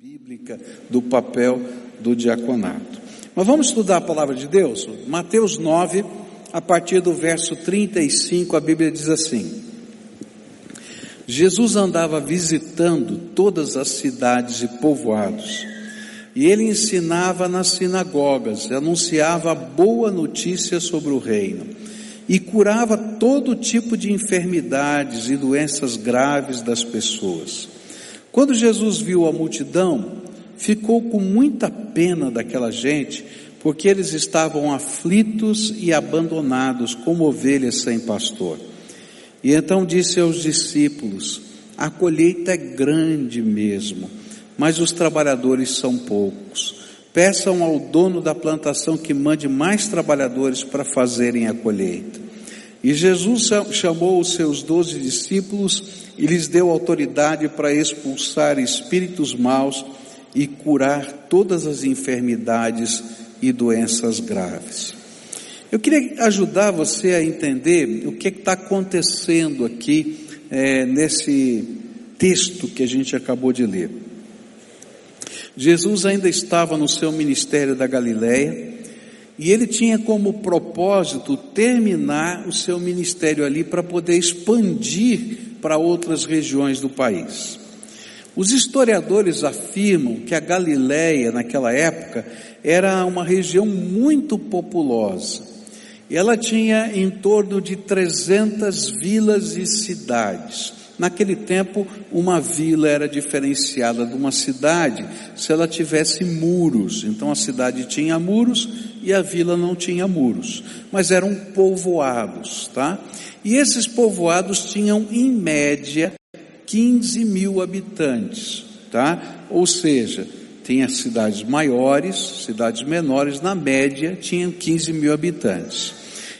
bíblica do papel do diaconato. Mas vamos estudar a palavra de Deus? Mateus 9, a partir do verso 35, a Bíblia diz assim: Jesus andava visitando todas as cidades e povoados, e ele ensinava nas sinagogas, anunciava boa notícia sobre o reino, e curava todo tipo de enfermidades e doenças graves das pessoas. Quando Jesus viu a multidão, ficou com muita pena daquela gente, porque eles estavam aflitos e abandonados como ovelhas sem pastor. E então disse aos discípulos: A colheita é grande mesmo, mas os trabalhadores são poucos. Peçam ao dono da plantação que mande mais trabalhadores para fazerem a colheita. E Jesus chamou os seus doze discípulos e lhes deu autoridade para expulsar espíritos maus e curar todas as enfermidades e doenças graves. Eu queria ajudar você a entender o que está acontecendo aqui é, nesse texto que a gente acabou de ler. Jesus ainda estava no seu ministério da Galileia, e ele tinha como propósito terminar o seu ministério ali para poder expandir para outras regiões do país. Os historiadores afirmam que a Galileia, naquela época, era uma região muito populosa. Ela tinha em torno de 300 vilas e cidades. Naquele tempo, uma vila era diferenciada de uma cidade se ela tivesse muros. Então a cidade tinha muros e a vila não tinha muros, mas eram povoados, tá? E esses povoados tinham, em média, 15 mil habitantes, tá? Ou seja, tinha cidades maiores, cidades menores, na média tinham 15 mil habitantes.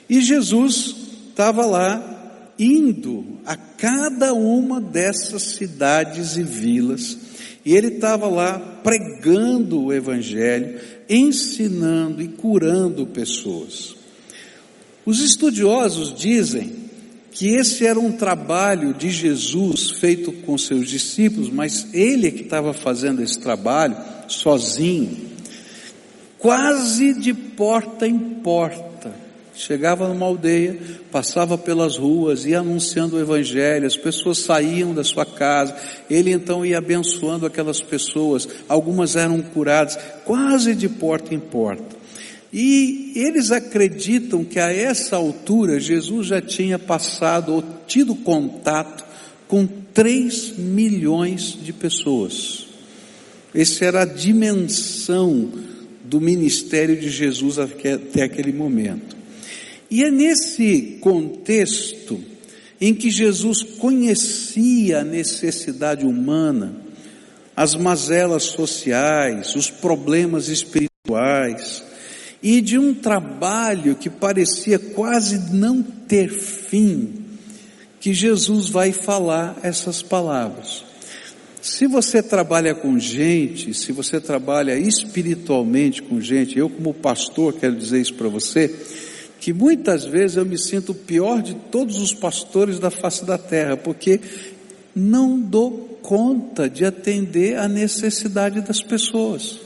E Jesus estava lá indo a cada uma dessas cidades e vilas, e ele estava lá pregando o Evangelho, ensinando e curando pessoas. Os estudiosos dizem que esse era um trabalho de Jesus feito com seus discípulos, mas ele é que estava fazendo esse trabalho sozinho, quase de porta em porta Chegava numa aldeia, passava pelas ruas, ia anunciando o Evangelho, as pessoas saíam da sua casa, ele então ia abençoando aquelas pessoas, algumas eram curadas, quase de porta em porta. E eles acreditam que a essa altura Jesus já tinha passado ou tido contato com 3 milhões de pessoas. Essa era a dimensão do ministério de Jesus até aquele momento. E é nesse contexto em que Jesus conhecia a necessidade humana, as mazelas sociais, os problemas espirituais, e de um trabalho que parecia quase não ter fim, que Jesus vai falar essas palavras. Se você trabalha com gente, se você trabalha espiritualmente com gente, eu como pastor quero dizer isso para você, que muitas vezes eu me sinto o pior de todos os pastores da face da terra, porque não dou conta de atender a necessidade das pessoas.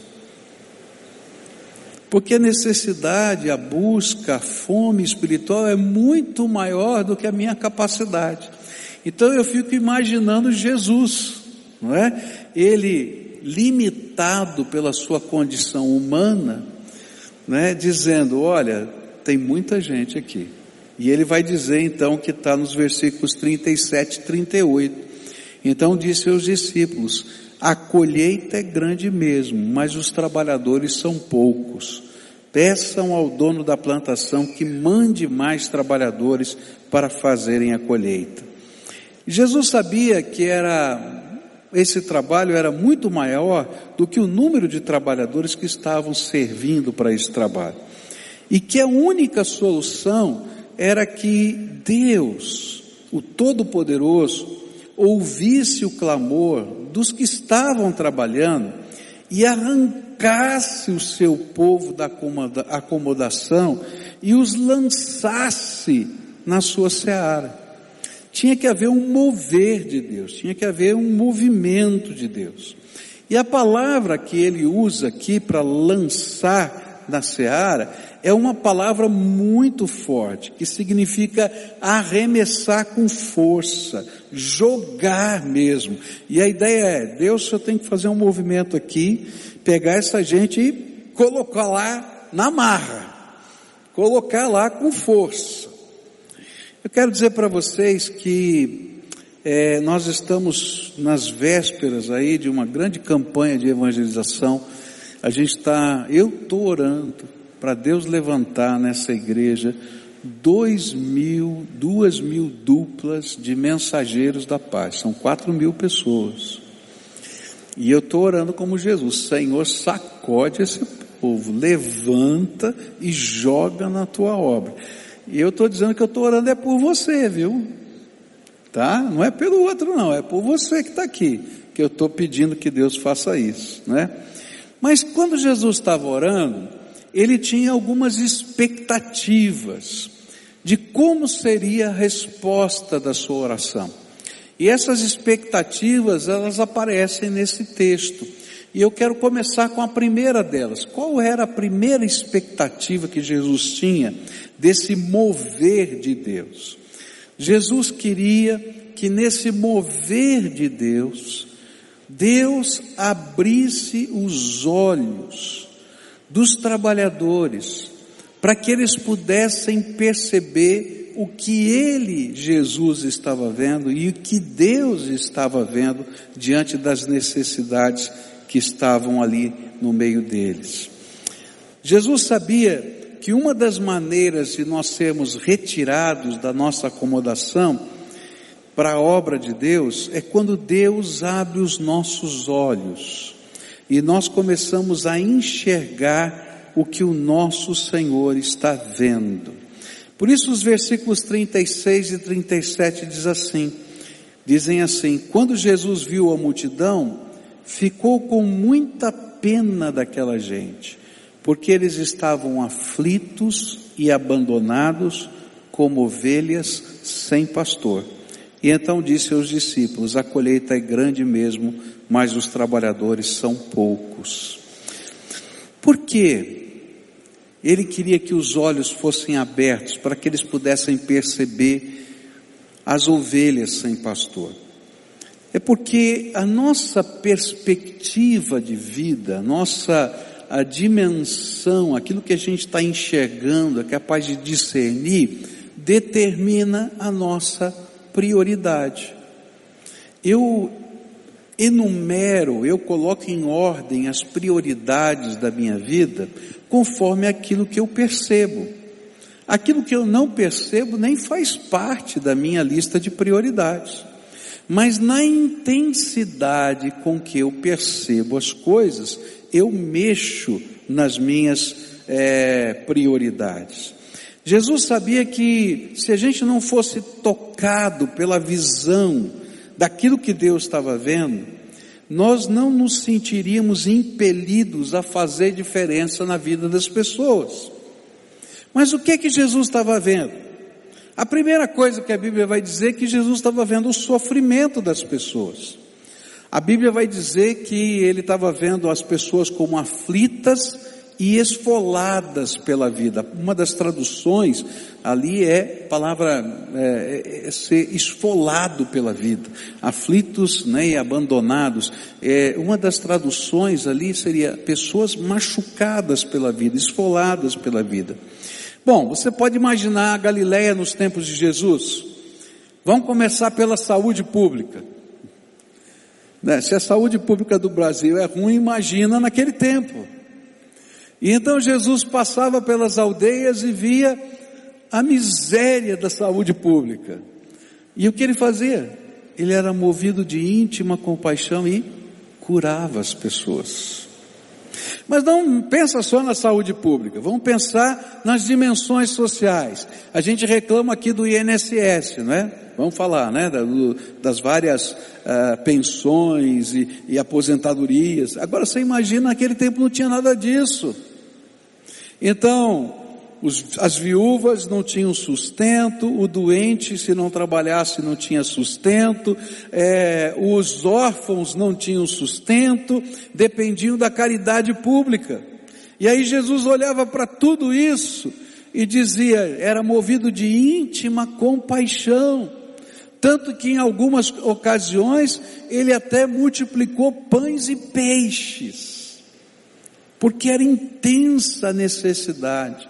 Porque a necessidade, a busca, a fome espiritual é muito maior do que a minha capacidade. Então eu fico imaginando Jesus, não é? Ele limitado pela sua condição humana, né, dizendo: olha, tem muita gente aqui. E ele vai dizer então que está nos versículos 37 e 38. Então disse aos discípulos: A colheita é grande mesmo, mas os trabalhadores são poucos. Peçam ao dono da plantação que mande mais trabalhadores para fazerem a colheita. Jesus sabia que era esse trabalho era muito maior do que o número de trabalhadores que estavam servindo para esse trabalho e que a única solução era que Deus, o Todo-Poderoso, ouvisse o clamor dos que estavam trabalhando e arrancasse o seu povo da acomodação e os lançasse na sua seara. Tinha que haver um mover de Deus, tinha que haver um movimento de Deus. E a palavra que ele usa aqui para lançar na seara é uma palavra muito forte, que significa arremessar com força, jogar mesmo. E a ideia é, Deus só tem que fazer um movimento aqui, pegar essa gente e colocar lá na marra, colocar lá com força. Eu quero dizer para vocês que é, nós estamos nas vésperas aí de uma grande campanha de evangelização. A gente está, eu estou orando para Deus levantar nessa igreja dois mil, duas mil duplas de mensageiros da paz. São quatro mil pessoas. E eu estou orando como Jesus, Senhor, sacode esse povo, levanta e joga na tua obra. E eu estou dizendo que eu estou orando é por você, viu? tá? Não é pelo outro não, é por você que está aqui, que eu estou pedindo que Deus faça isso, né? Mas quando Jesus estava orando, ele tinha algumas expectativas de como seria a resposta da sua oração. E essas expectativas, elas aparecem nesse texto. E eu quero começar com a primeira delas. Qual era a primeira expectativa que Jesus tinha desse mover de Deus? Jesus queria que nesse mover de Deus, Deus abrisse os olhos dos trabalhadores, para que eles pudessem perceber o que ele, Jesus, estava vendo e o que Deus estava vendo diante das necessidades que estavam ali no meio deles. Jesus sabia que uma das maneiras de nós sermos retirados da nossa acomodação para a obra de Deus é quando Deus abre os nossos olhos e nós começamos a enxergar o que o nosso Senhor está vendo. Por isso os versículos 36 e 37 diz assim, dizem assim: Quando Jesus viu a multidão, ficou com muita pena daquela gente porque eles estavam aflitos e abandonados como ovelhas sem pastor. E então disse aos discípulos: A colheita é grande mesmo, mas os trabalhadores são poucos. Por quê? Ele queria que os olhos fossem abertos para que eles pudessem perceber as ovelhas sem pastor. É porque a nossa perspectiva de vida, nossa a dimensão, aquilo que a gente está enxergando, é capaz de discernir, determina a nossa prioridade. Eu enumero, eu coloco em ordem as prioridades da minha vida conforme aquilo que eu percebo. Aquilo que eu não percebo nem faz parte da minha lista de prioridades. Mas na intensidade com que eu percebo as coisas, eu mexo nas minhas é, prioridades. Jesus sabia que se a gente não fosse tocado pela visão daquilo que Deus estava vendo, nós não nos sentiríamos impelidos a fazer diferença na vida das pessoas. Mas o que é que Jesus estava vendo? A primeira coisa que a Bíblia vai dizer é que Jesus estava vendo o sofrimento das pessoas. A Bíblia vai dizer que ele estava vendo as pessoas como aflitas e esfoladas pela vida. Uma das traduções ali é palavra é, é, é ser esfolado pela vida, aflitos né, e abandonados. É, uma das traduções ali seria pessoas machucadas pela vida, esfoladas pela vida. Bom, você pode imaginar a Galileia nos tempos de Jesus. Vamos começar pela saúde pública. Né? Se a saúde pública do Brasil é ruim, imagina naquele tempo. E então Jesus passava pelas aldeias e via a miséria da saúde pública. E o que ele fazia? Ele era movido de íntima compaixão e curava as pessoas. Mas não pensa só na saúde pública, vamos pensar nas dimensões sociais. A gente reclama aqui do INSS, não é? Vamos falar, né? Das várias uh, pensões e, e aposentadorias. Agora você imagina naquele tempo não tinha nada disso. Então, os, as viúvas não tinham sustento, o doente, se não trabalhasse, não tinha sustento, é, os órfãos não tinham sustento, dependiam da caridade pública. E aí Jesus olhava para tudo isso e dizia, era movido de íntima compaixão. Tanto que em algumas ocasiões ele até multiplicou pães e peixes, porque era intensa a necessidade.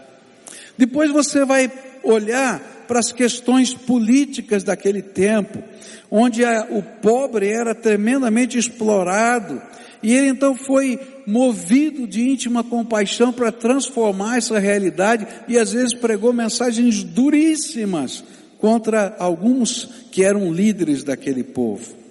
Depois você vai olhar para as questões políticas daquele tempo, onde a, o pobre era tremendamente explorado, e ele então foi movido de íntima compaixão para transformar essa realidade e às vezes pregou mensagens duríssimas contra alguns que eram líderes daquele povo.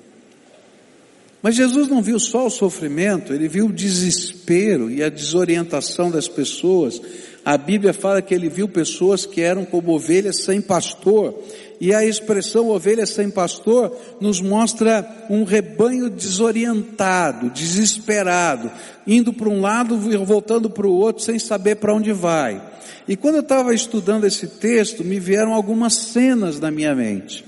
Mas Jesus não viu só o sofrimento, ele viu o desespero e a desorientação das pessoas a Bíblia fala que ele viu pessoas que eram como ovelhas sem pastor. E a expressão ovelha sem pastor nos mostra um rebanho desorientado, desesperado, indo para um lado e voltando para o outro sem saber para onde vai. E quando eu estava estudando esse texto, me vieram algumas cenas na minha mente.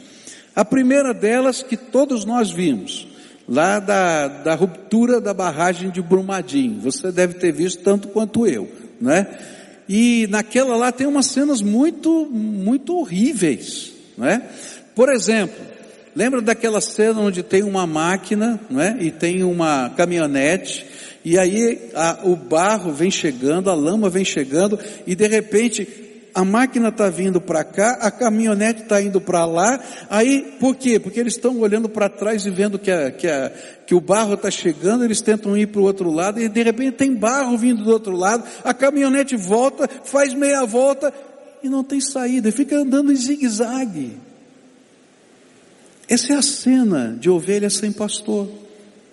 A primeira delas que todos nós vimos, lá da, da ruptura da barragem de Brumadinho. Você deve ter visto tanto quanto eu, né? E naquela lá tem umas cenas muito, muito horríveis, não é? Por exemplo, lembra daquela cena onde tem uma máquina, não é? E tem uma caminhonete, e aí a, o barro vem chegando, a lama vem chegando, e de repente a máquina está vindo para cá, a caminhonete está indo para lá, aí por quê? Porque eles estão olhando para trás e vendo que, a, que, a, que o barro está chegando, eles tentam ir para o outro lado e de repente tem barro vindo do outro lado, a caminhonete volta, faz meia volta e não tem saída, fica andando em zigue-zague. Essa é a cena de ovelha sem pastor,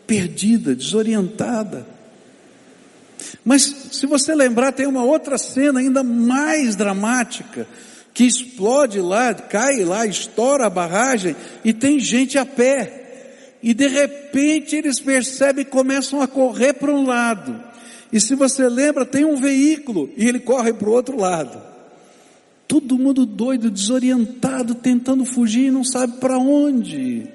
perdida, desorientada. Mas se você lembrar, tem uma outra cena ainda mais dramática, que explode lá, cai lá, estoura a barragem e tem gente a pé. E de repente eles percebem e começam a correr para um lado. E se você lembra, tem um veículo e ele corre para o outro lado. Todo mundo doido, desorientado, tentando fugir e não sabe para onde.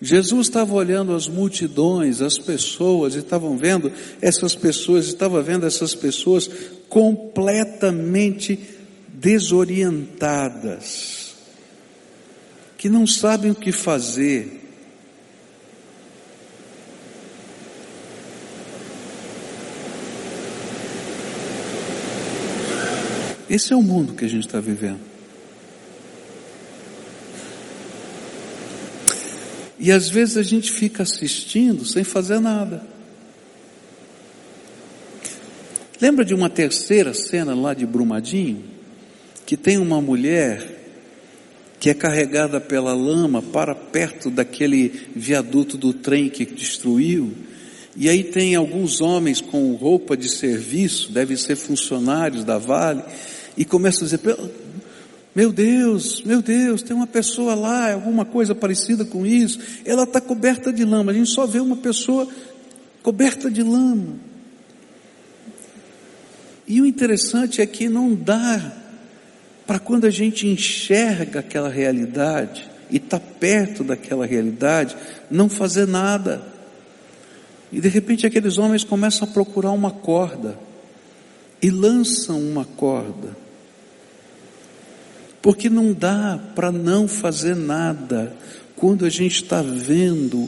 Jesus estava olhando as multidões, as pessoas, e estavam vendo essas pessoas, estava vendo essas pessoas completamente desorientadas, que não sabem o que fazer. Esse é o mundo que a gente está vivendo. E às vezes a gente fica assistindo sem fazer nada. Lembra de uma terceira cena lá de Brumadinho? Que tem uma mulher que é carregada pela lama para perto daquele viaduto do trem que destruiu. E aí tem alguns homens com roupa de serviço, devem ser funcionários da Vale, e começam a dizer, meu Deus, meu Deus, tem uma pessoa lá, alguma coisa parecida com isso. Ela está coberta de lama. A gente só vê uma pessoa coberta de lama. E o interessante é que não dá para quando a gente enxerga aquela realidade e está perto daquela realidade, não fazer nada. E de repente aqueles homens começam a procurar uma corda e lançam uma corda porque não dá para não fazer nada quando a gente está vendo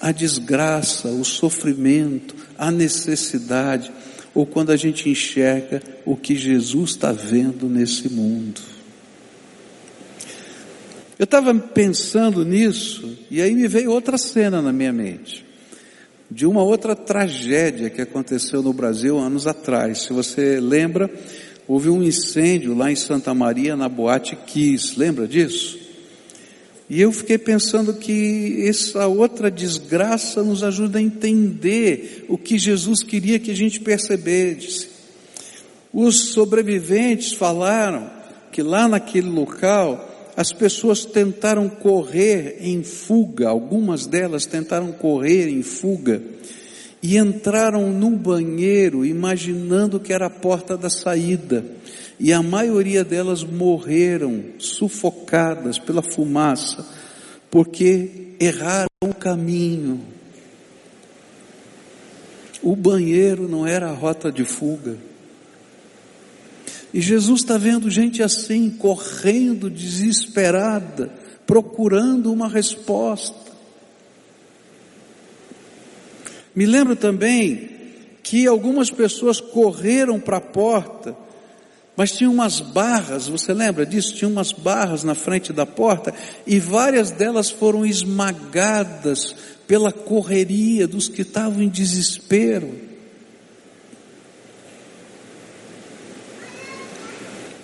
a desgraça, o sofrimento, a necessidade, ou quando a gente enxerga o que Jesus está vendo nesse mundo. Eu estava pensando nisso e aí me veio outra cena na minha mente, de uma outra tragédia que aconteceu no Brasil anos atrás. Se você lembra, houve um incêndio lá em Santa Maria, na Boate Kiss, lembra disso? E eu fiquei pensando que essa outra desgraça nos ajuda a entender o que Jesus queria que a gente percebesse. Os sobreviventes falaram que lá naquele local as pessoas tentaram correr em fuga, algumas delas tentaram correr em fuga, e entraram no banheiro imaginando que era a porta da saída. E a maioria delas morreram sufocadas pela fumaça, porque erraram o caminho. O banheiro não era a rota de fuga. E Jesus está vendo gente assim, correndo, desesperada, procurando uma resposta. Me lembro também que algumas pessoas correram para a porta, mas tinha umas barras, você lembra disso? Tinha umas barras na frente da porta e várias delas foram esmagadas pela correria dos que estavam em desespero.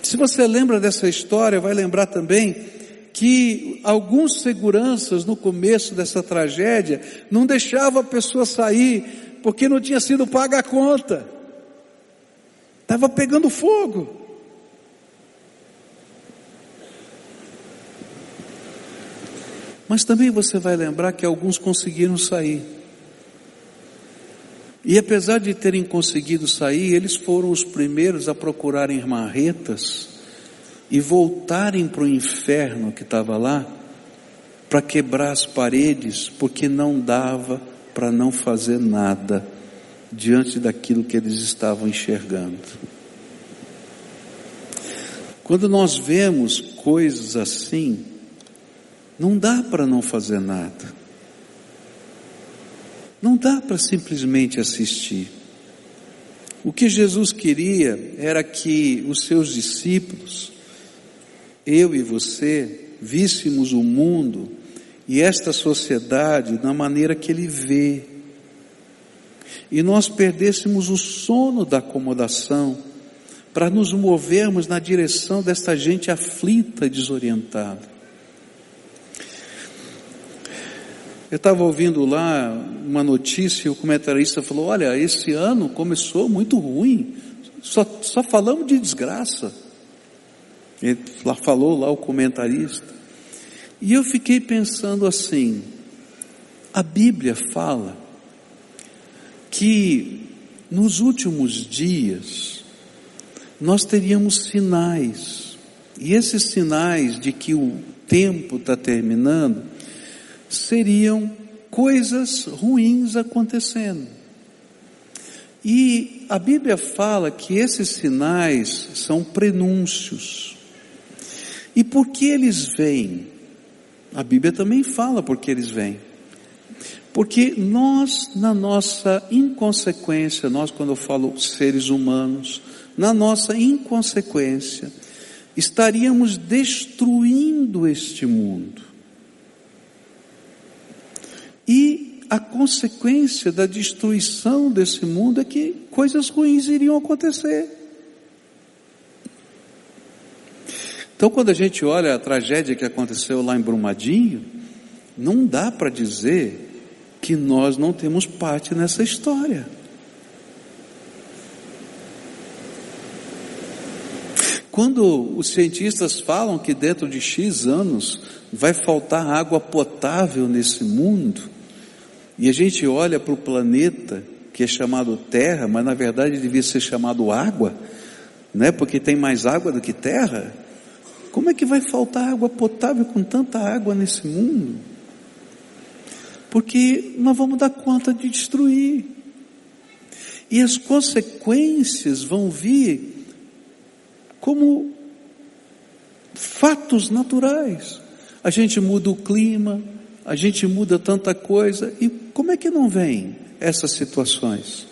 Se você lembra dessa história, vai lembrar também que alguns seguranças no começo dessa tragédia não deixavam a pessoa sair porque não tinha sido paga a conta. Estava pegando fogo. Mas também você vai lembrar que alguns conseguiram sair. E apesar de terem conseguido sair, eles foram os primeiros a procurarem marretas e voltarem para o inferno que estava lá, para quebrar as paredes, porque não dava para não fazer nada diante daquilo que eles estavam enxergando. Quando nós vemos coisas assim, não dá para não fazer nada. Não dá para simplesmente assistir. O que Jesus queria era que os seus discípulos, eu e você, víssemos o mundo e esta sociedade da maneira que ele vê. E nós perdêssemos o sono da acomodação para nos movermos na direção desta gente aflita e desorientada. Eu estava ouvindo lá uma notícia e o comentarista falou: Olha, esse ano começou muito ruim, só, só falamos de desgraça. Ele falou lá o comentarista. E eu fiquei pensando assim: a Bíblia fala que nos últimos dias nós teríamos sinais, e esses sinais de que o tempo está terminando seriam coisas ruins acontecendo. E a Bíblia fala que esses sinais são prenúncios. E por que eles vêm? A Bíblia também fala por que eles vêm. Porque nós, na nossa inconsequência, nós, quando eu falo seres humanos, na nossa inconsequência, estaríamos destruindo este mundo. E a consequência da destruição desse mundo é que coisas ruins iriam acontecer. Então, quando a gente olha a tragédia que aconteceu lá em Brumadinho, não dá para dizer que nós não temos parte nessa história. Quando os cientistas falam que dentro de X anos vai faltar água potável nesse mundo, e a gente olha para o planeta que é chamado Terra, mas na verdade devia ser chamado água, né? Porque tem mais água do que terra. Como é que vai faltar água potável com tanta água nesse mundo? Porque nós vamos dar conta de destruir. E as consequências vão vir como fatos naturais. A gente muda o clima, a gente muda tanta coisa e como é que não vem essas situações?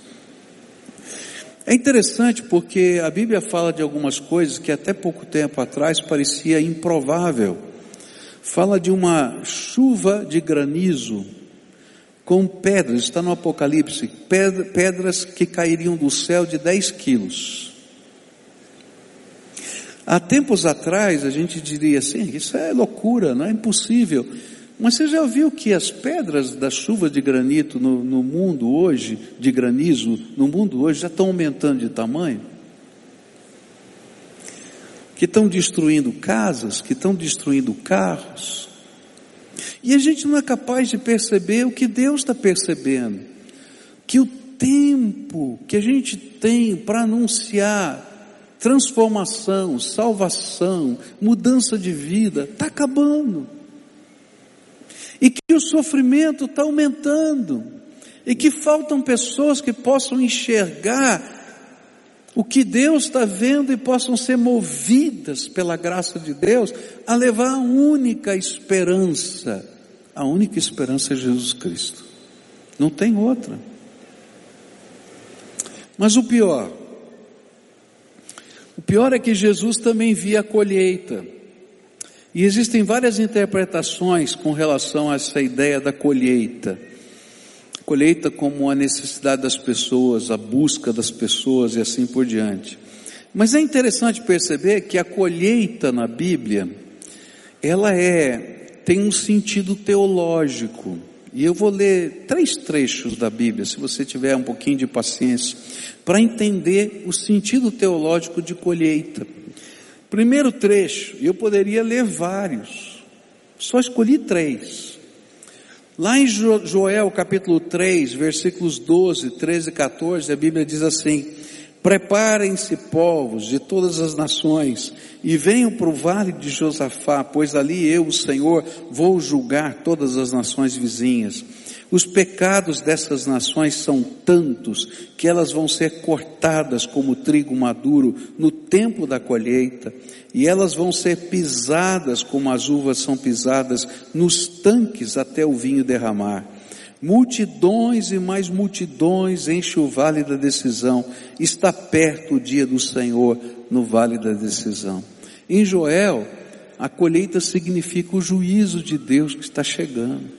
É interessante porque a Bíblia fala de algumas coisas que até pouco tempo atrás parecia improvável. Fala de uma chuva de granizo com pedras, está no Apocalipse, pedras que cairiam do céu de 10 quilos. Há tempos atrás a gente diria assim, isso é loucura, não é impossível. Mas você já viu que as pedras da chuva de granito no, no mundo hoje, de granizo, no mundo hoje, já estão aumentando de tamanho? Que estão destruindo casas, que estão destruindo carros. E a gente não é capaz de perceber o que Deus está percebendo. que o tempo que a gente tem para anunciar transformação, salvação, mudança de vida, está acabando. E que o sofrimento está aumentando. E que faltam pessoas que possam enxergar o que Deus está vendo e possam ser movidas pela graça de Deus a levar a única esperança. A única esperança é Jesus Cristo. Não tem outra. Mas o pior, o pior é que Jesus também via a colheita. E existem várias interpretações com relação a essa ideia da colheita. Colheita como a necessidade das pessoas, a busca das pessoas e assim por diante. Mas é interessante perceber que a colheita na Bíblia, ela é, tem um sentido teológico. E eu vou ler três trechos da Bíblia, se você tiver um pouquinho de paciência, para entender o sentido teológico de colheita. Primeiro trecho, eu poderia ler vários, só escolhi três. Lá em Joel capítulo 3, versículos 12, 13 e 14, a Bíblia diz assim: Preparem-se, povos de todas as nações, e venham para o vale de Josafá, pois ali eu, o Senhor, vou julgar todas as nações vizinhas. Os pecados dessas nações são tantos que elas vão ser cortadas como trigo maduro no tempo da colheita, e elas vão ser pisadas como as uvas são pisadas nos tanques até o vinho derramar. Multidões e mais multidões enche o vale da decisão. Está perto o dia do Senhor no vale da decisão. Em Joel, a colheita significa o juízo de Deus que está chegando.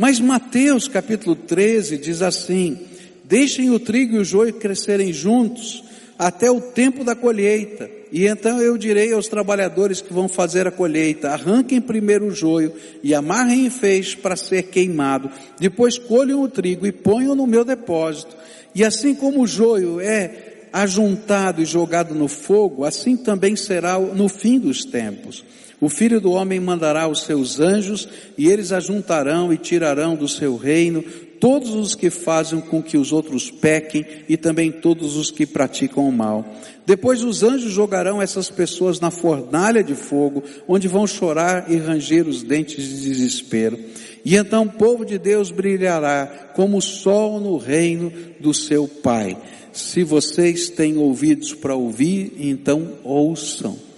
Mas Mateus capítulo 13 diz assim: Deixem o trigo e o joio crescerem juntos até o tempo da colheita. E então eu direi aos trabalhadores que vão fazer a colheita: arranquem primeiro o joio e amarrem em feixe para ser queimado. Depois colham o trigo e ponham no meu depósito. E assim como o joio é ajuntado e jogado no fogo, assim também será no fim dos tempos. O filho do homem mandará os seus anjos e eles ajuntarão e tirarão do seu reino todos os que fazem com que os outros pequem e também todos os que praticam o mal. Depois os anjos jogarão essas pessoas na fornalha de fogo, onde vão chorar e ranger os dentes de desespero. E então o povo de Deus brilhará como o sol no reino do seu Pai. Se vocês têm ouvidos para ouvir, então ouçam.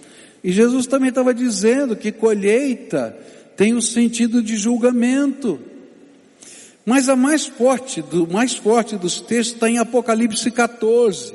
E Jesus também estava dizendo que colheita tem o sentido de julgamento. Mas a mais forte, do mais forte dos textos está em Apocalipse 14,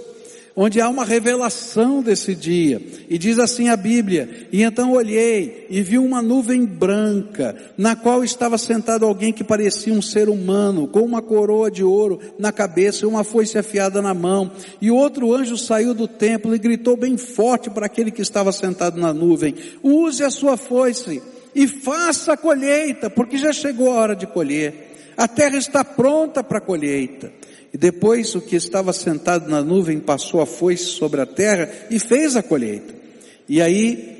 onde há uma revelação desse dia. E diz assim a Bíblia: E então olhei e vi uma nuvem branca, na qual estava sentado alguém que parecia um ser humano, com uma coroa de ouro na cabeça e uma foice afiada na mão. E outro anjo saiu do templo e gritou bem forte para aquele que estava sentado na nuvem: Use a sua foice e faça a colheita, porque já chegou a hora de colher. A terra está pronta para a colheita. E depois o que estava sentado na nuvem passou a foice sobre a terra e fez a colheita. E aí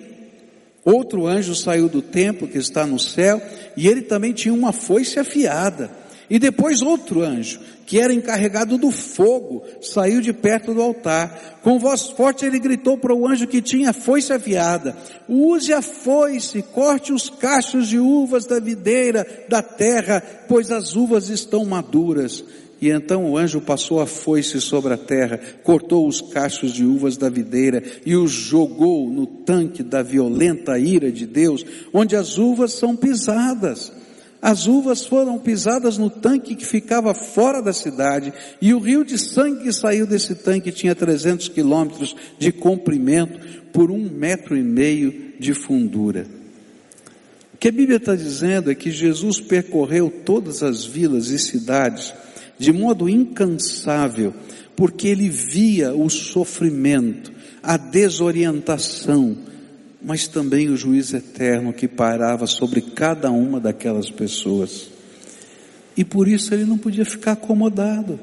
outro anjo saiu do templo que está no céu e ele também tinha uma foice afiada. E depois outro anjo, que era encarregado do fogo, saiu de perto do altar. Com voz forte ele gritou para o anjo que tinha foice afiada: Use a foice, corte os cachos de uvas da videira da terra, pois as uvas estão maduras. E então o anjo passou a foice sobre a terra, cortou os cachos de uvas da videira e os jogou no tanque da violenta ira de Deus, onde as uvas são pisadas. As uvas foram pisadas no tanque que ficava fora da cidade, e o rio de sangue que saiu desse tanque tinha 300 quilômetros de comprimento por um metro e meio de fundura. O que a Bíblia está dizendo é que Jesus percorreu todas as vilas e cidades de modo incansável, porque ele via o sofrimento, a desorientação, mas também o juiz eterno que parava sobre cada uma daquelas pessoas. E por isso ele não podia ficar acomodado.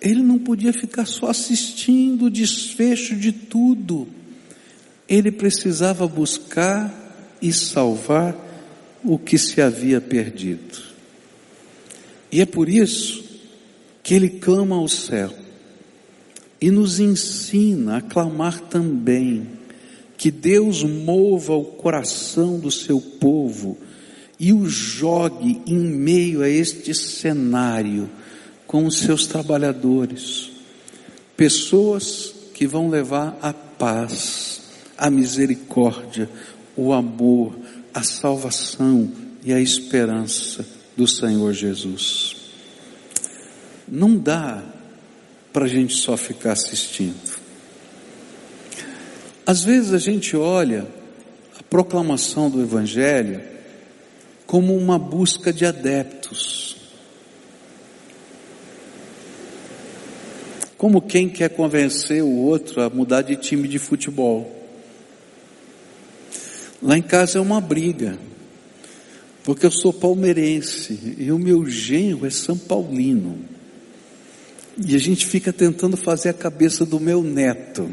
Ele não podia ficar só assistindo o desfecho de tudo. Ele precisava buscar e salvar o que se havia perdido. E é por isso que ele clama ao céu e nos ensina a clamar também que Deus mova o coração do seu povo e o jogue em meio a este cenário com os seus trabalhadores, pessoas que vão levar a paz, a misericórdia, o amor, a salvação e a esperança do Senhor Jesus. Não dá para a gente só ficar assistindo. Às vezes a gente olha a proclamação do Evangelho como uma busca de adeptos. Como quem quer convencer o outro a mudar de time de futebol. Lá em casa é uma briga, porque eu sou palmeirense e o meu genro é São Paulino. E a gente fica tentando fazer a cabeça do meu neto.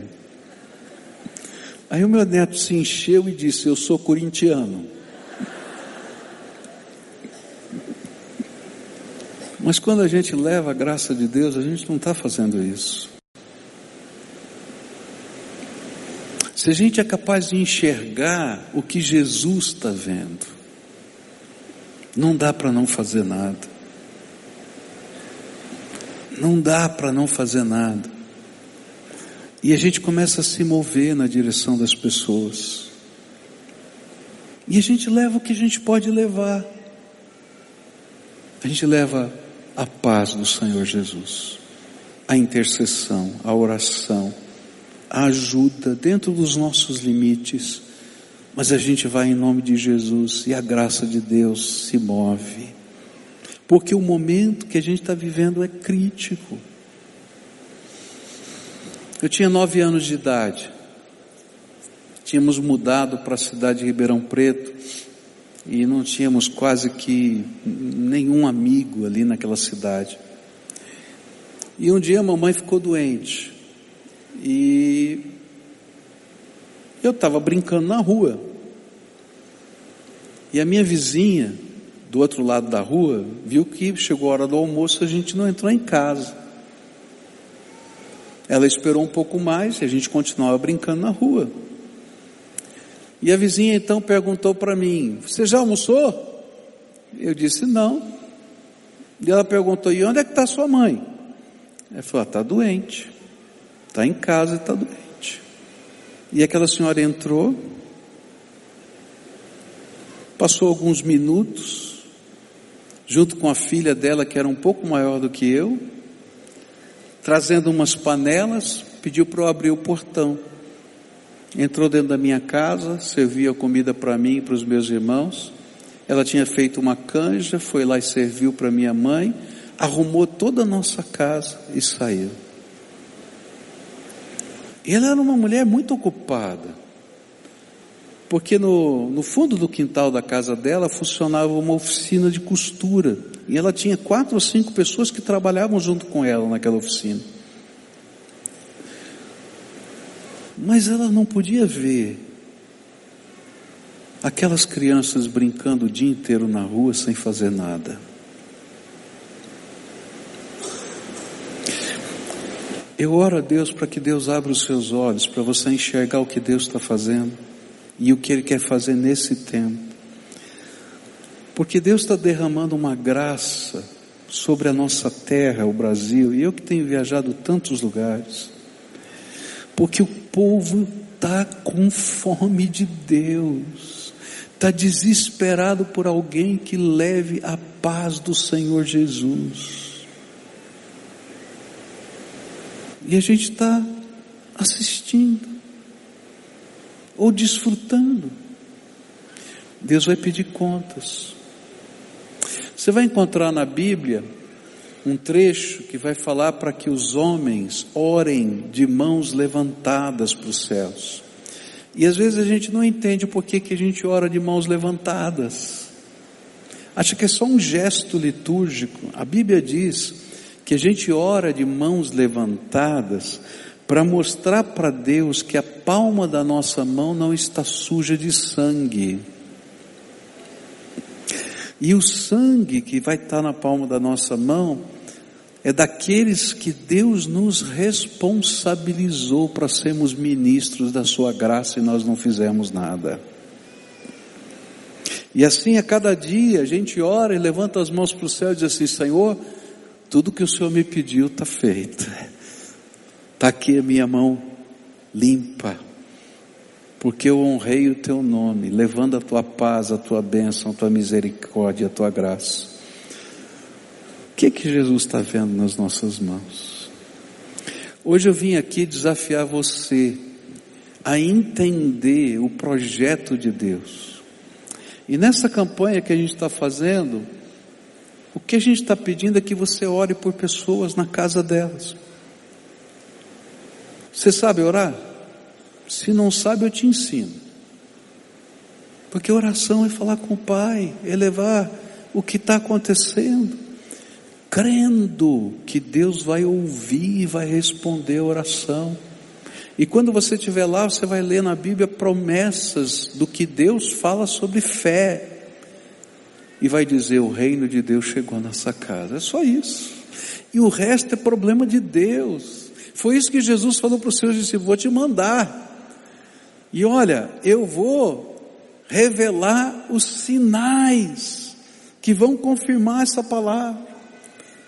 Aí o meu neto se encheu e disse: Eu sou corintiano. Mas quando a gente leva a graça de Deus, a gente não está fazendo isso. Se a gente é capaz de enxergar o que Jesus está vendo, não dá para não fazer nada. Não dá para não fazer nada. E a gente começa a se mover na direção das pessoas. E a gente leva o que a gente pode levar. A gente leva a paz do Senhor Jesus, a intercessão, a oração, a ajuda dentro dos nossos limites, mas a gente vai em nome de Jesus e a graça de Deus se move, porque o momento que a gente está vivendo é crítico. Eu tinha nove anos de idade, tínhamos mudado para a cidade de Ribeirão Preto e não tínhamos quase que nenhum amigo ali naquela cidade. E um dia a mamãe ficou doente e eu estava brincando na rua. E a minha vizinha, do outro lado da rua, viu que chegou a hora do almoço e a gente não entrou em casa. Ela esperou um pouco mais e a gente continuava brincando na rua. E a vizinha então perguntou para mim: Você já almoçou? Eu disse: Não. E ela perguntou: E onde é que está sua mãe? Ela falou: Está ah, doente. Está em casa e está doente. E aquela senhora entrou, passou alguns minutos, junto com a filha dela, que era um pouco maior do que eu, trazendo umas panelas, pediu para eu abrir o portão. Entrou dentro da minha casa, servia comida para mim e para os meus irmãos. Ela tinha feito uma canja, foi lá e serviu para minha mãe, arrumou toda a nossa casa e saiu. Ela era uma mulher muito ocupada, porque no, no fundo do quintal da casa dela funcionava uma oficina de costura. E ela tinha quatro ou cinco pessoas que trabalhavam junto com ela naquela oficina. Mas ela não podia ver aquelas crianças brincando o dia inteiro na rua sem fazer nada. Eu oro a Deus para que Deus abra os seus olhos, para você enxergar o que Deus está fazendo e o que Ele quer fazer nesse tempo. Porque Deus está derramando uma graça sobre a nossa terra, o Brasil, e eu que tenho viajado tantos lugares, porque o povo está com fome de Deus, está desesperado por alguém que leve a paz do Senhor Jesus. E a gente está assistindo, ou desfrutando. Deus vai pedir contas. Você vai encontrar na Bíblia um trecho que vai falar para que os homens orem de mãos levantadas para os céus. E às vezes a gente não entende o porquê que a gente ora de mãos levantadas. Acha que é só um gesto litúrgico. A Bíblia diz que a gente ora de mãos levantadas para mostrar para Deus que a palma da nossa mão não está suja de sangue E o sangue que vai estar na palma da nossa mão é daqueles que Deus nos responsabilizou para sermos ministros da Sua graça e nós não fizemos nada. E assim a cada dia a gente ora e levanta as mãos para o céu e diz assim: Senhor, tudo que o Senhor me pediu está feito. Está aqui a minha mão limpa, porque eu honrei o teu nome, levando a tua paz, a tua bênção, a tua misericórdia, a tua graça. O que que Jesus está vendo nas nossas mãos? Hoje eu vim aqui desafiar você a entender o projeto de Deus. E nessa campanha que a gente está fazendo, o que a gente está pedindo é que você ore por pessoas na casa delas. Você sabe orar? Se não sabe, eu te ensino. Porque oração é falar com o Pai, é levar o que está acontecendo crendo que Deus vai ouvir e vai responder a oração. E quando você estiver lá, você vai ler na Bíblia promessas do que Deus fala sobre fé. E vai dizer: o reino de Deus chegou nessa casa. É só isso. E o resto é problema de Deus. Foi isso que Jesus falou para os seus discípulos: vou te mandar. E olha, eu vou revelar os sinais que vão confirmar essa palavra.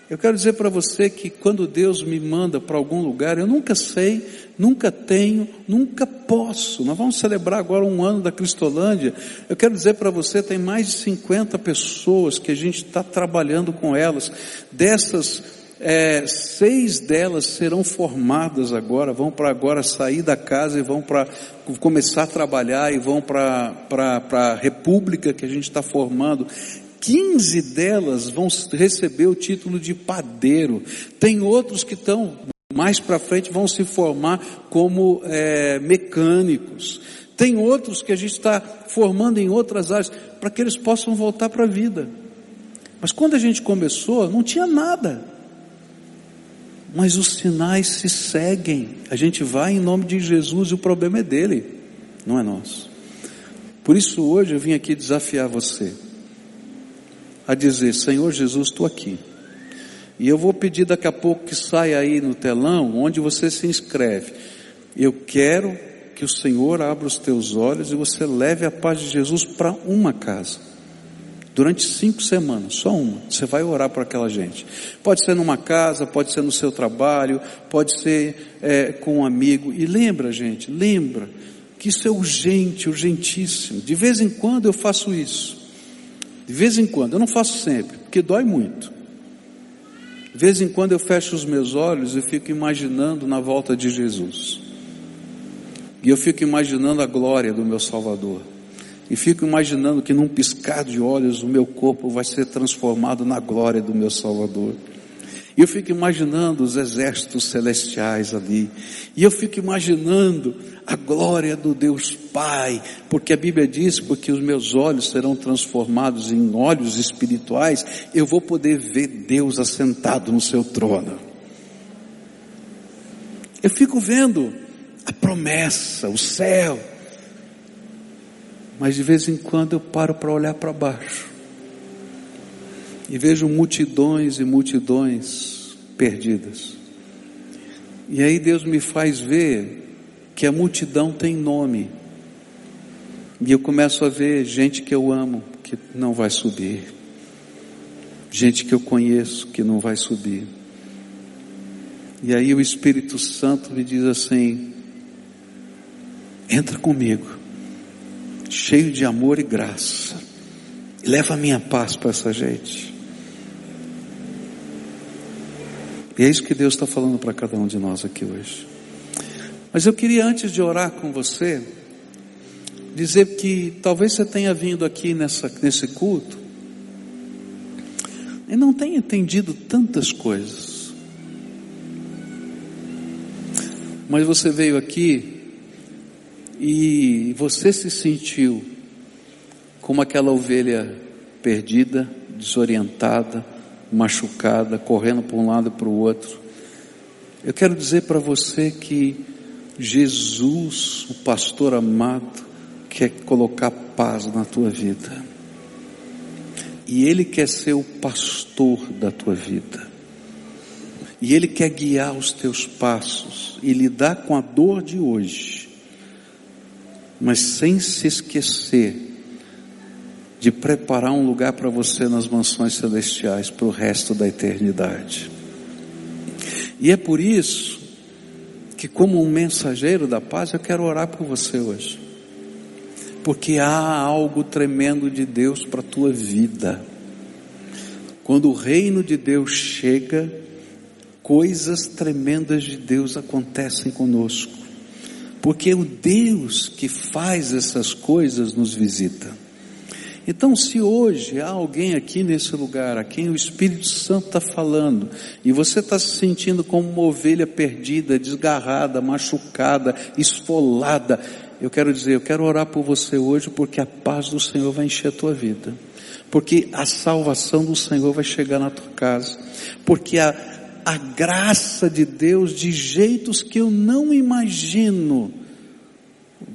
Eu quero dizer para você que quando Deus me manda para algum lugar, eu nunca sei, nunca tenho, nunca posso. Nós vamos celebrar agora um ano da Cristolândia. Eu quero dizer para você, tem mais de 50 pessoas que a gente está trabalhando com elas. Dessas, é, seis delas serão formadas agora, vão para agora sair da casa e vão para começar a trabalhar e vão para a república que a gente está formando. 15 delas vão receber o título de padeiro. Tem outros que estão mais para frente vão se formar como é, mecânicos. Tem outros que a gente está formando em outras áreas para que eles possam voltar para a vida. Mas quando a gente começou, não tinha nada. Mas os sinais se seguem. A gente vai em nome de Jesus e o problema é dele, não é nosso. Por isso hoje eu vim aqui desafiar você a dizer: Senhor Jesus, estou aqui. E eu vou pedir daqui a pouco que saia aí no telão onde você se inscreve. Eu quero que o Senhor abra os teus olhos e você leve a paz de Jesus para uma casa. Durante cinco semanas, só uma. Você vai orar por aquela gente. Pode ser numa casa, pode ser no seu trabalho, pode ser é, com um amigo. E lembra, gente, lembra que isso é urgente, urgentíssimo. De vez em quando eu faço isso. De vez em quando, eu não faço sempre, porque dói muito. De vez em quando eu fecho os meus olhos e fico imaginando na volta de Jesus. E eu fico imaginando a glória do meu Salvador. E fico imaginando que num piscar de olhos o meu corpo vai ser transformado na glória do meu Salvador. E eu fico imaginando os exércitos celestiais ali. E eu fico imaginando a glória do Deus Pai, porque a Bíblia diz, porque os meus olhos serão transformados em olhos espirituais, eu vou poder ver Deus assentado no seu trono. Eu fico vendo a promessa, o céu, mas de vez em quando eu paro para olhar para baixo e vejo multidões e multidões perdidas. E aí Deus me faz ver que a multidão tem nome. E eu começo a ver gente que eu amo que não vai subir. Gente que eu conheço que não vai subir. E aí o Espírito Santo me diz assim: entra comigo, cheio de amor e graça, e leva a minha paz para essa gente. E é isso que Deus está falando para cada um de nós aqui hoje. Mas eu queria, antes de orar com você, dizer que talvez você tenha vindo aqui nessa, nesse culto e não tenha entendido tantas coisas. Mas você veio aqui e você se sentiu como aquela ovelha perdida, desorientada, machucada, correndo para um lado e para o outro. Eu quero dizer para você que Jesus, o pastor amado, quer colocar paz na tua vida. E Ele quer ser o pastor da tua vida. E Ele quer guiar os teus passos e lidar com a dor de hoje, mas sem se esquecer de preparar um lugar para você nas mansões celestiais para o resto da eternidade. E é por isso que, como um mensageiro da paz, eu quero orar por você hoje, porque há algo tremendo de Deus para a tua vida. Quando o reino de Deus chega, coisas tremendas de Deus acontecem conosco, porque o Deus que faz essas coisas nos visita. Então, se hoje há alguém aqui nesse lugar a quem o Espírito Santo está falando, e você está se sentindo como uma ovelha perdida, desgarrada, machucada, esfolada, eu quero dizer, eu quero orar por você hoje, porque a paz do Senhor vai encher a tua vida, porque a salvação do Senhor vai chegar na tua casa, porque a, a graça de Deus de jeitos que eu não imagino,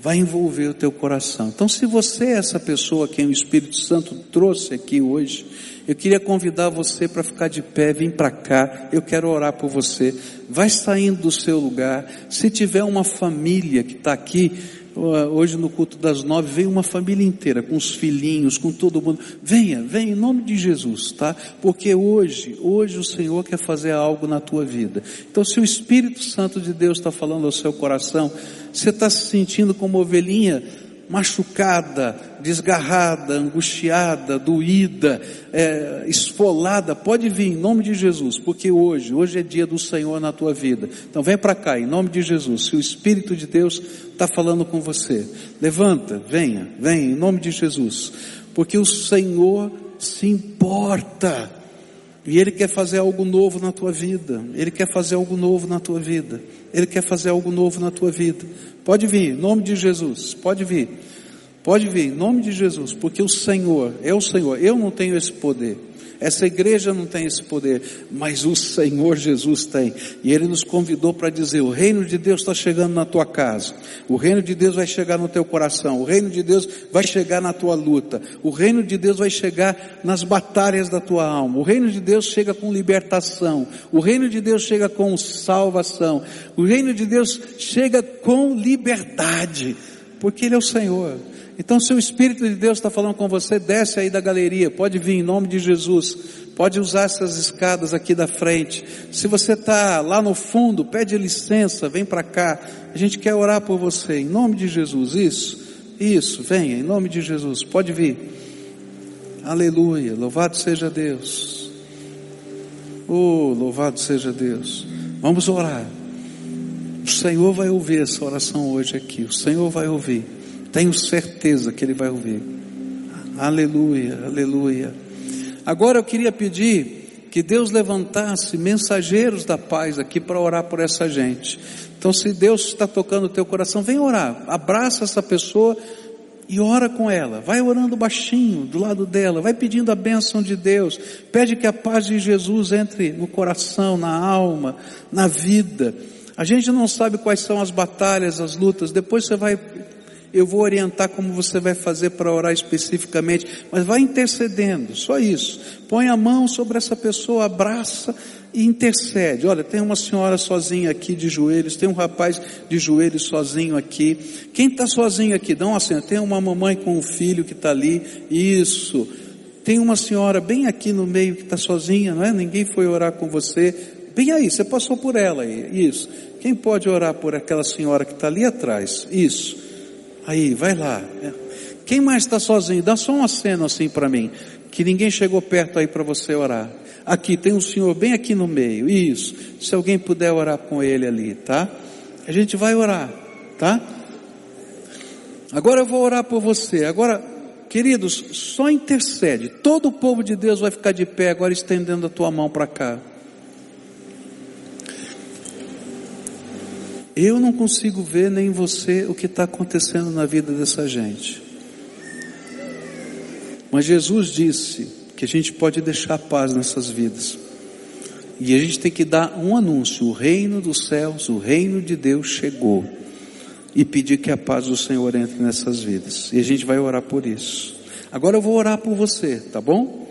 vai envolver o teu coração. Então, se você é essa pessoa quem o Espírito Santo trouxe aqui hoje, eu queria convidar você para ficar de pé, vir para cá, eu quero orar por você. Vai saindo do seu lugar. Se tiver uma família que está aqui, hoje no culto das nove, veio uma família inteira, com os filhinhos, com todo mundo. Venha, venha em nome de Jesus, tá? Porque hoje, hoje o Senhor quer fazer algo na tua vida. Então, se o Espírito Santo de Deus está falando ao seu coração, você está se sentindo como ovelhinha machucada, desgarrada, angustiada, doída, é, esfolada, pode vir em nome de Jesus, porque hoje, hoje é dia do Senhor na tua vida. Então vem para cá, em nome de Jesus. Se o Espírito de Deus está falando com você, levanta, venha, venha, em nome de Jesus, porque o Senhor se importa. E Ele quer fazer algo novo na tua vida. Ele quer fazer algo novo na tua vida. Ele quer fazer algo novo na tua vida. Pode vir, em nome de Jesus. Pode vir. Pode vir, em nome de Jesus. Porque o Senhor é o Senhor. Eu não tenho esse poder. Essa igreja não tem esse poder, mas o Senhor Jesus tem. E Ele nos convidou para dizer: o reino de Deus está chegando na tua casa, o reino de Deus vai chegar no teu coração, o reino de Deus vai chegar na tua luta, o reino de Deus vai chegar nas batalhas da tua alma, o reino de Deus chega com libertação, o reino de Deus chega com salvação, o reino de Deus chega com liberdade, porque Ele é o Senhor. Então, se o Espírito de Deus está falando com você, desce aí da galeria, pode vir em nome de Jesus, pode usar essas escadas aqui da frente. Se você está lá no fundo, pede licença, vem para cá. A gente quer orar por você, em nome de Jesus. Isso, isso, venha, em nome de Jesus, pode vir. Aleluia, louvado seja Deus. Oh, louvado seja Deus. Vamos orar. O Senhor vai ouvir essa oração hoje aqui. O Senhor vai ouvir. Tenho certeza que Ele vai ouvir. Aleluia, aleluia. Agora eu queria pedir que Deus levantasse mensageiros da paz aqui para orar por essa gente. Então, se Deus está tocando o teu coração, vem orar. Abraça essa pessoa e ora com ela. Vai orando baixinho do lado dela. Vai pedindo a bênção de Deus. Pede que a paz de Jesus entre no coração, na alma, na vida. A gente não sabe quais são as batalhas, as lutas. Depois você vai eu vou orientar como você vai fazer para orar especificamente, mas vai intercedendo, só isso. Põe a mão sobre essa pessoa, abraça e intercede. Olha, tem uma senhora sozinha aqui de joelhos, tem um rapaz de joelhos sozinho aqui. Quem está sozinho aqui? Dá uma cena. Tem uma mamãe com um filho que está ali. Isso. Tem uma senhora bem aqui no meio que está sozinha, não é? Ninguém foi orar com você. Bem aí, você passou por ela aí. Isso. Quem pode orar por aquela senhora que está ali atrás? Isso. Aí, vai lá. Quem mais está sozinho? Dá só uma cena assim para mim, que ninguém chegou perto aí para você orar. Aqui tem um senhor bem aqui no meio. Isso. Se alguém puder orar com ele ali, tá? A gente vai orar, tá? Agora eu vou orar por você. Agora, queridos, só intercede. Todo o povo de Deus vai ficar de pé agora estendendo a tua mão para cá. Eu não consigo ver nem você o que está acontecendo na vida dessa gente. Mas Jesus disse que a gente pode deixar paz nessas vidas. E a gente tem que dar um anúncio: o reino dos céus, o reino de Deus chegou. E pedir que a paz do Senhor entre nessas vidas. E a gente vai orar por isso. Agora eu vou orar por você, tá bom?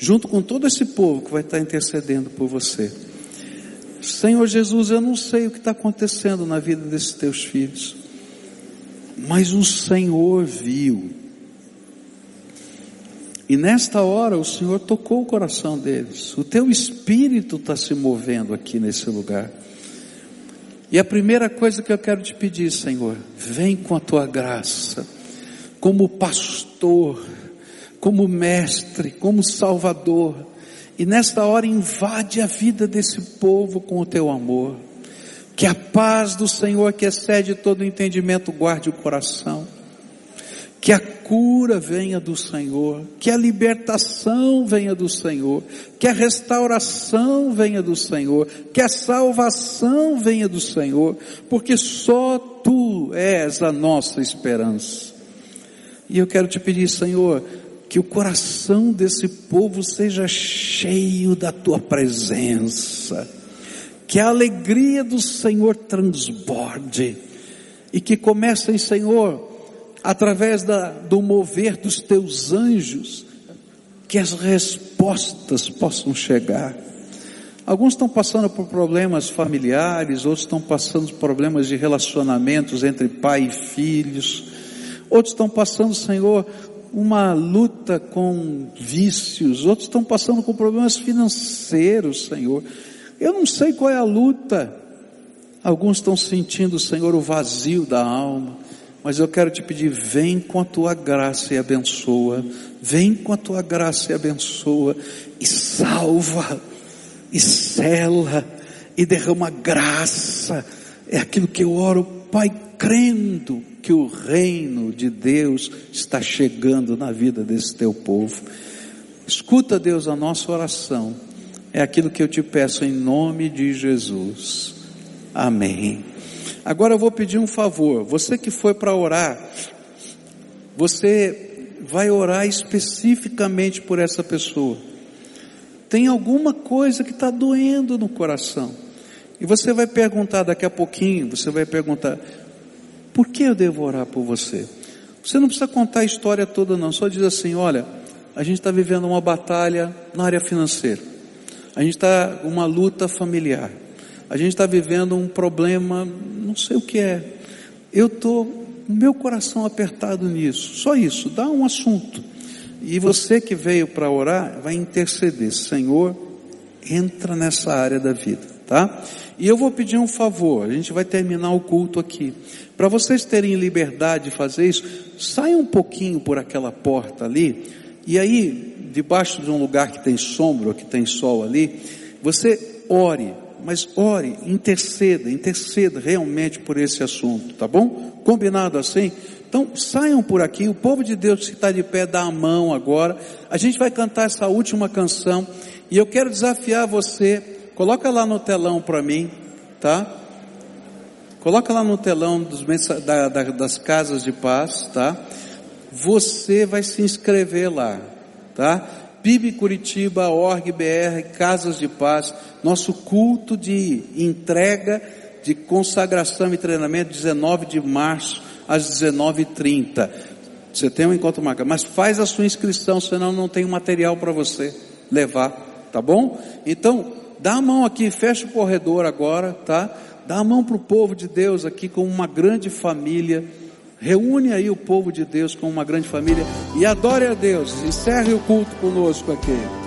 junto com todo esse povo que vai estar intercedendo por você. Senhor Jesus, eu não sei o que está acontecendo na vida desses teus filhos, mas o Senhor viu. E nesta hora o Senhor tocou o coração deles. O teu espírito está se movendo aqui nesse lugar. E a primeira coisa que eu quero te pedir, Senhor, vem com a tua graça, como pastor, como mestre, como salvador, e nesta hora invade a vida desse povo com o teu amor. Que a paz do Senhor, que excede todo entendimento, guarde o coração. Que a cura venha do Senhor, que a libertação venha do Senhor, que a restauração venha do Senhor, que a salvação venha do Senhor, porque só tu és a nossa esperança. E eu quero te pedir, Senhor, que o coração desse povo seja cheio da tua presença, que a alegria do Senhor transborde e que comecem, Senhor, através da, do mover dos teus anjos, que as respostas possam chegar. Alguns estão passando por problemas familiares, outros estão passando por problemas de relacionamentos entre pai e filhos, outros estão passando, Senhor, uma luta com vícios, outros estão passando com problemas financeiros, Senhor. Eu não sei qual é a luta. Alguns estão sentindo, Senhor, o vazio da alma. Mas eu quero te pedir, vem com a tua graça e abençoa. Vem com a tua graça e abençoa. E salva. E cela. E derrama graça. É aquilo que eu oro, Pai, crendo que o reino de Deus está chegando na vida desse teu povo. Escuta, Deus, a nossa oração. É aquilo que eu te peço em nome de Jesus. Amém. Agora eu vou pedir um favor. Você que foi para orar, você vai orar especificamente por essa pessoa. Tem alguma coisa que está doendo no coração. E você vai perguntar daqui a pouquinho, você vai perguntar, por que eu devo orar por você? Você não precisa contar a história toda não, só diz assim, olha, a gente está vivendo uma batalha na área financeira. A gente está uma luta familiar. A gente está vivendo um problema, não sei o que é. Eu estou, meu coração apertado nisso. Só isso, dá um assunto. E você que veio para orar, vai interceder. Senhor, entra nessa área da vida, tá? E eu vou pedir um favor, a gente vai terminar o culto aqui. Para vocês terem liberdade de fazer isso, saia um pouquinho por aquela porta ali, e aí, debaixo de um lugar que tem sombra, que tem sol ali, você ore, mas ore, interceda, interceda realmente por esse assunto, tá bom? Combinado assim? Então saiam por aqui, o povo de Deus que está de pé dá a mão agora. A gente vai cantar essa última canção e eu quero desafiar você Coloca lá no telão para mim, tá? Coloca lá no telão dos, da, da, das casas de paz, tá? Você vai se inscrever lá, tá? PIB Curitiba, org BR, Casas de Paz, nosso culto de entrega, de consagração e treinamento, 19 de março às 19h30. Você tem um encontro marcado, mas faz a sua inscrição, senão não tem material para você levar, tá bom? Então, Dá a mão aqui, fecha o corredor agora, tá? Dá a mão para o povo de Deus aqui como uma grande família. Reúne aí o povo de Deus como uma grande família e adore a Deus. Encerre o culto conosco aqui.